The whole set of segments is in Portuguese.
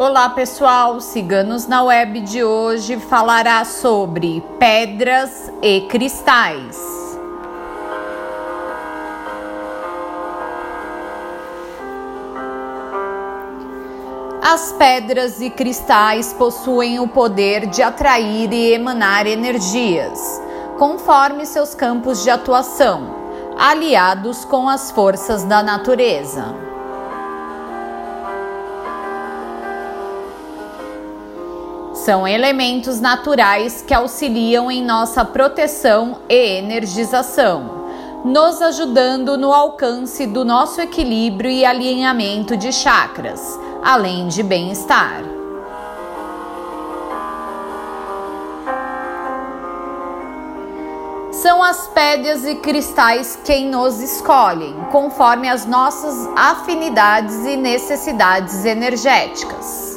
Olá pessoal, Ciganos na Web de hoje falará sobre pedras e cristais. As pedras e cristais possuem o poder de atrair e emanar energias, conforme seus campos de atuação, aliados com as forças da natureza. São elementos naturais que auxiliam em nossa proteção e energização, nos ajudando no alcance do nosso equilíbrio e alinhamento de chakras, além de bem-estar. São as pedras e cristais quem nos escolhem, conforme as nossas afinidades e necessidades energéticas.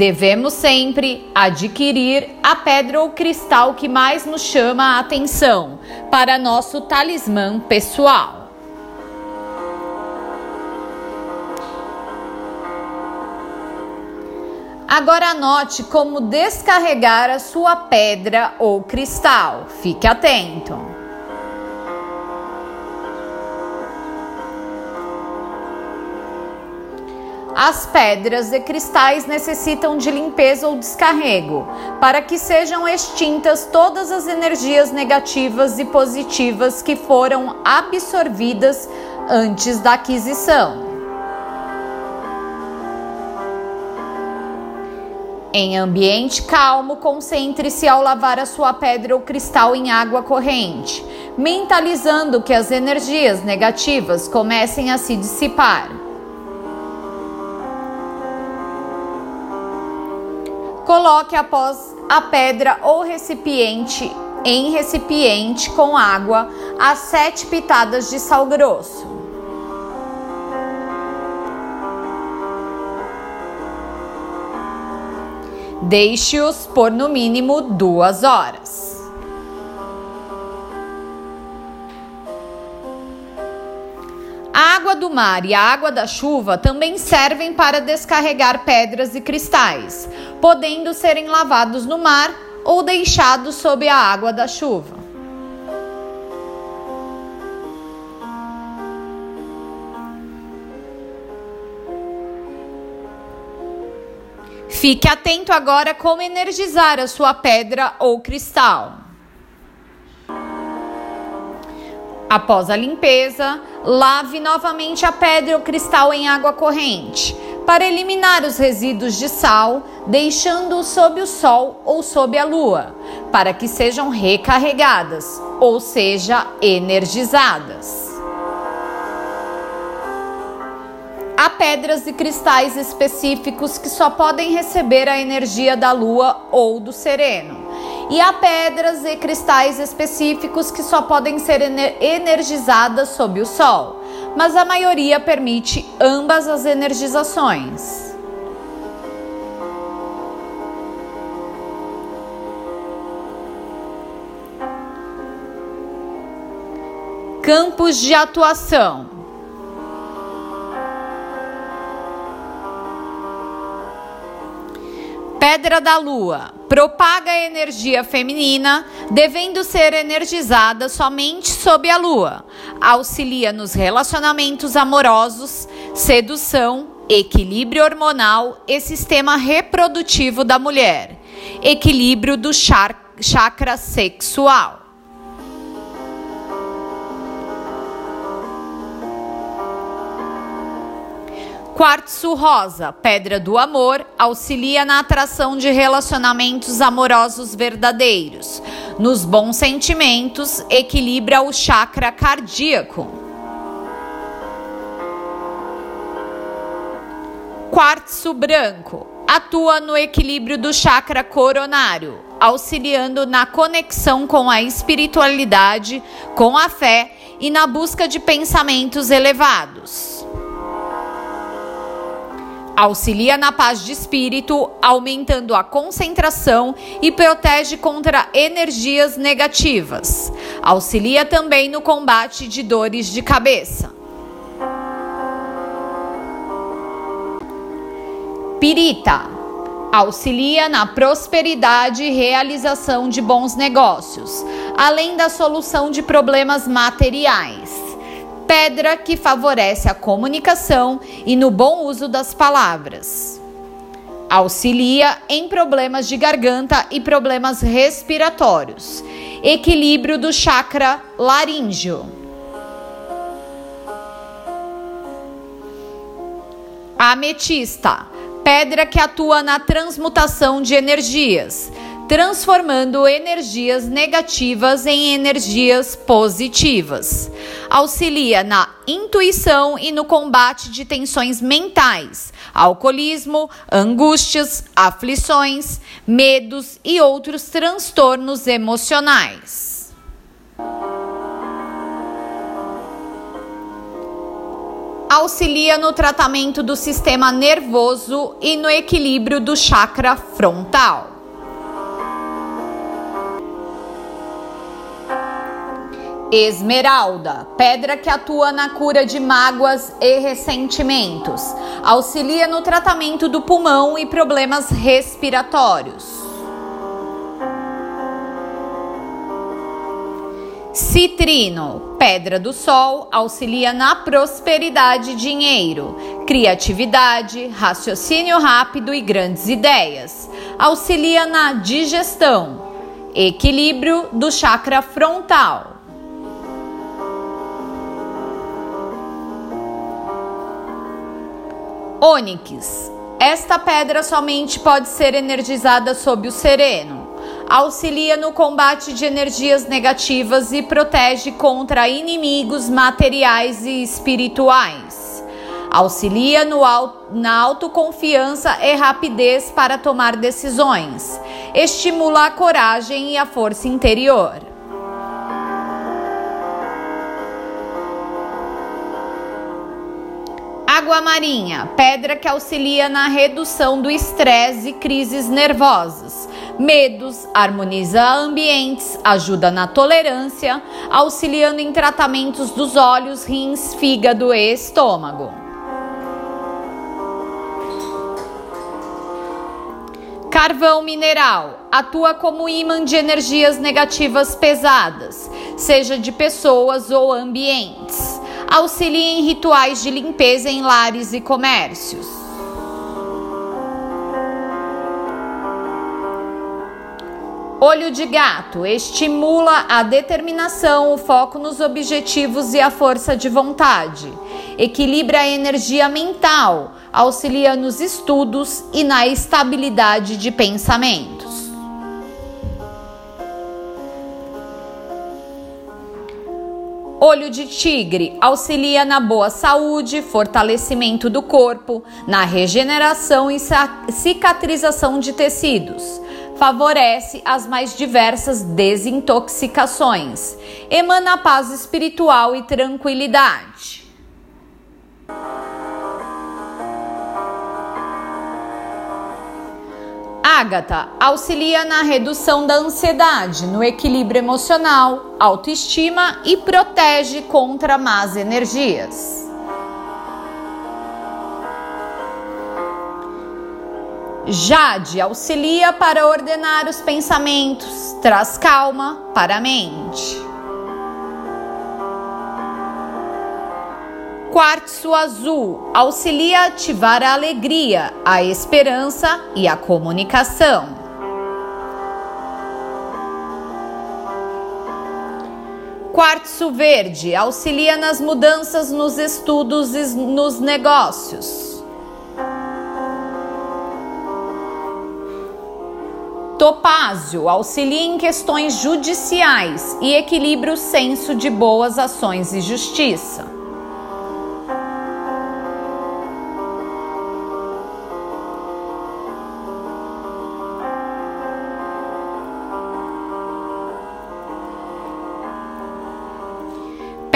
Devemos sempre adquirir a pedra ou cristal que mais nos chama a atenção para nosso talismã pessoal. Agora anote como descarregar a sua pedra ou cristal. Fique atento. As pedras e cristais necessitam de limpeza ou descarrego, para que sejam extintas todas as energias negativas e positivas que foram absorvidas antes da aquisição. Em ambiente calmo, concentre-se ao lavar a sua pedra ou cristal em água corrente, mentalizando que as energias negativas comecem a se dissipar. Coloque após a pedra ou recipiente em recipiente com água as sete pitadas de sal grosso. Deixe-os por no mínimo duas horas. Água do mar e a água da chuva também servem para descarregar pedras e cristais, podendo serem lavados no mar ou deixados sob a água da chuva. Fique atento agora como energizar a sua pedra ou cristal. Após a limpeza, lave novamente a pedra ou cristal em água corrente para eliminar os resíduos de sal, deixando-o sob o sol ou sob a lua, para que sejam recarregadas, ou seja, energizadas. Há pedras e cristais específicos que só podem receber a energia da lua ou do sereno. E há pedras e cristais específicos que só podem ser energizadas sob o sol, mas a maioria permite ambas as energizações. Campos de atuação Pedra da Lua propaga a energia feminina, devendo ser energizada somente sob a lua. Auxilia nos relacionamentos amorosos, sedução, equilíbrio hormonal e sistema reprodutivo da mulher. Equilíbrio do chakra sexual. Quartzo rosa, pedra do amor, auxilia na atração de relacionamentos amorosos verdadeiros. Nos bons sentimentos, equilibra o chakra cardíaco. Quartzo branco atua no equilíbrio do chakra coronário, auxiliando na conexão com a espiritualidade, com a fé e na busca de pensamentos elevados. Auxilia na paz de espírito, aumentando a concentração e protege contra energias negativas. Auxilia também no combate de dores de cabeça. Pirita auxilia na prosperidade e realização de bons negócios, além da solução de problemas materiais. Pedra que favorece a comunicação e no bom uso das palavras. Auxilia em problemas de garganta e problemas respiratórios. Equilíbrio do chakra laríngeo. Ametista pedra que atua na transmutação de energias, transformando energias negativas em energias positivas. Auxilia na intuição e no combate de tensões mentais, alcoolismo, angústias, aflições, medos e outros transtornos emocionais. auxilia no tratamento do sistema nervoso e no equilíbrio do chakra frontal. Esmeralda, pedra que atua na cura de mágoas e ressentimentos, auxilia no tratamento do pulmão e problemas respiratórios. Citrino, pedra do sol, auxilia na prosperidade e dinheiro, criatividade, raciocínio rápido e grandes ideias. Auxilia na digestão, equilíbrio do chakra frontal. Ônix. Esta pedra somente pode ser energizada sob o sereno auxilia no combate de energias negativas e protege contra inimigos materiais e espirituais. Auxilia no, na autoconfiança e rapidez para tomar decisões. Estimula a coragem e a força interior. Água marinha, pedra que auxilia na redução do estresse e crises nervosas medos, harmoniza ambientes, ajuda na tolerância, auxiliando em tratamentos dos olhos, rins, fígado e estômago. Carvão mineral atua como imã de energias negativas pesadas, seja de pessoas ou ambientes. Auxilia em rituais de limpeza em lares e comércios. Olho de gato estimula a determinação, o foco nos objetivos e a força de vontade. Equilibra a energia mental, auxilia nos estudos e na estabilidade de pensamentos. Olho de tigre auxilia na boa saúde, fortalecimento do corpo, na regeneração e cicatrização de tecidos favorece as mais diversas desintoxicações, emana paz espiritual e tranquilidade. Ágata auxilia na redução da ansiedade, no equilíbrio emocional, autoestima e protege contra más energias. Jade auxilia para ordenar os pensamentos, traz calma para a mente. Quartzo azul auxilia a ativar a alegria, a esperança e a comunicação. Quartzo verde auxilia nas mudanças nos estudos e nos negócios. Topázio auxilia em questões judiciais e equilibra o senso de boas ações e justiça.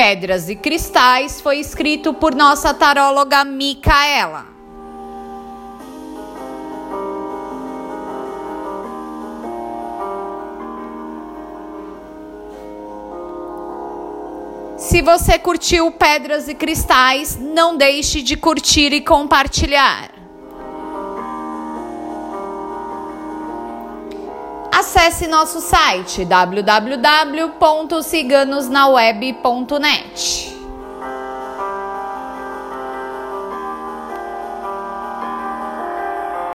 Pedras e Cristais foi escrito por nossa taróloga Micaela. Se você curtiu Pedras e Cristais, não deixe de curtir e compartilhar. Acesse nosso site www.ciganosnaweb.net.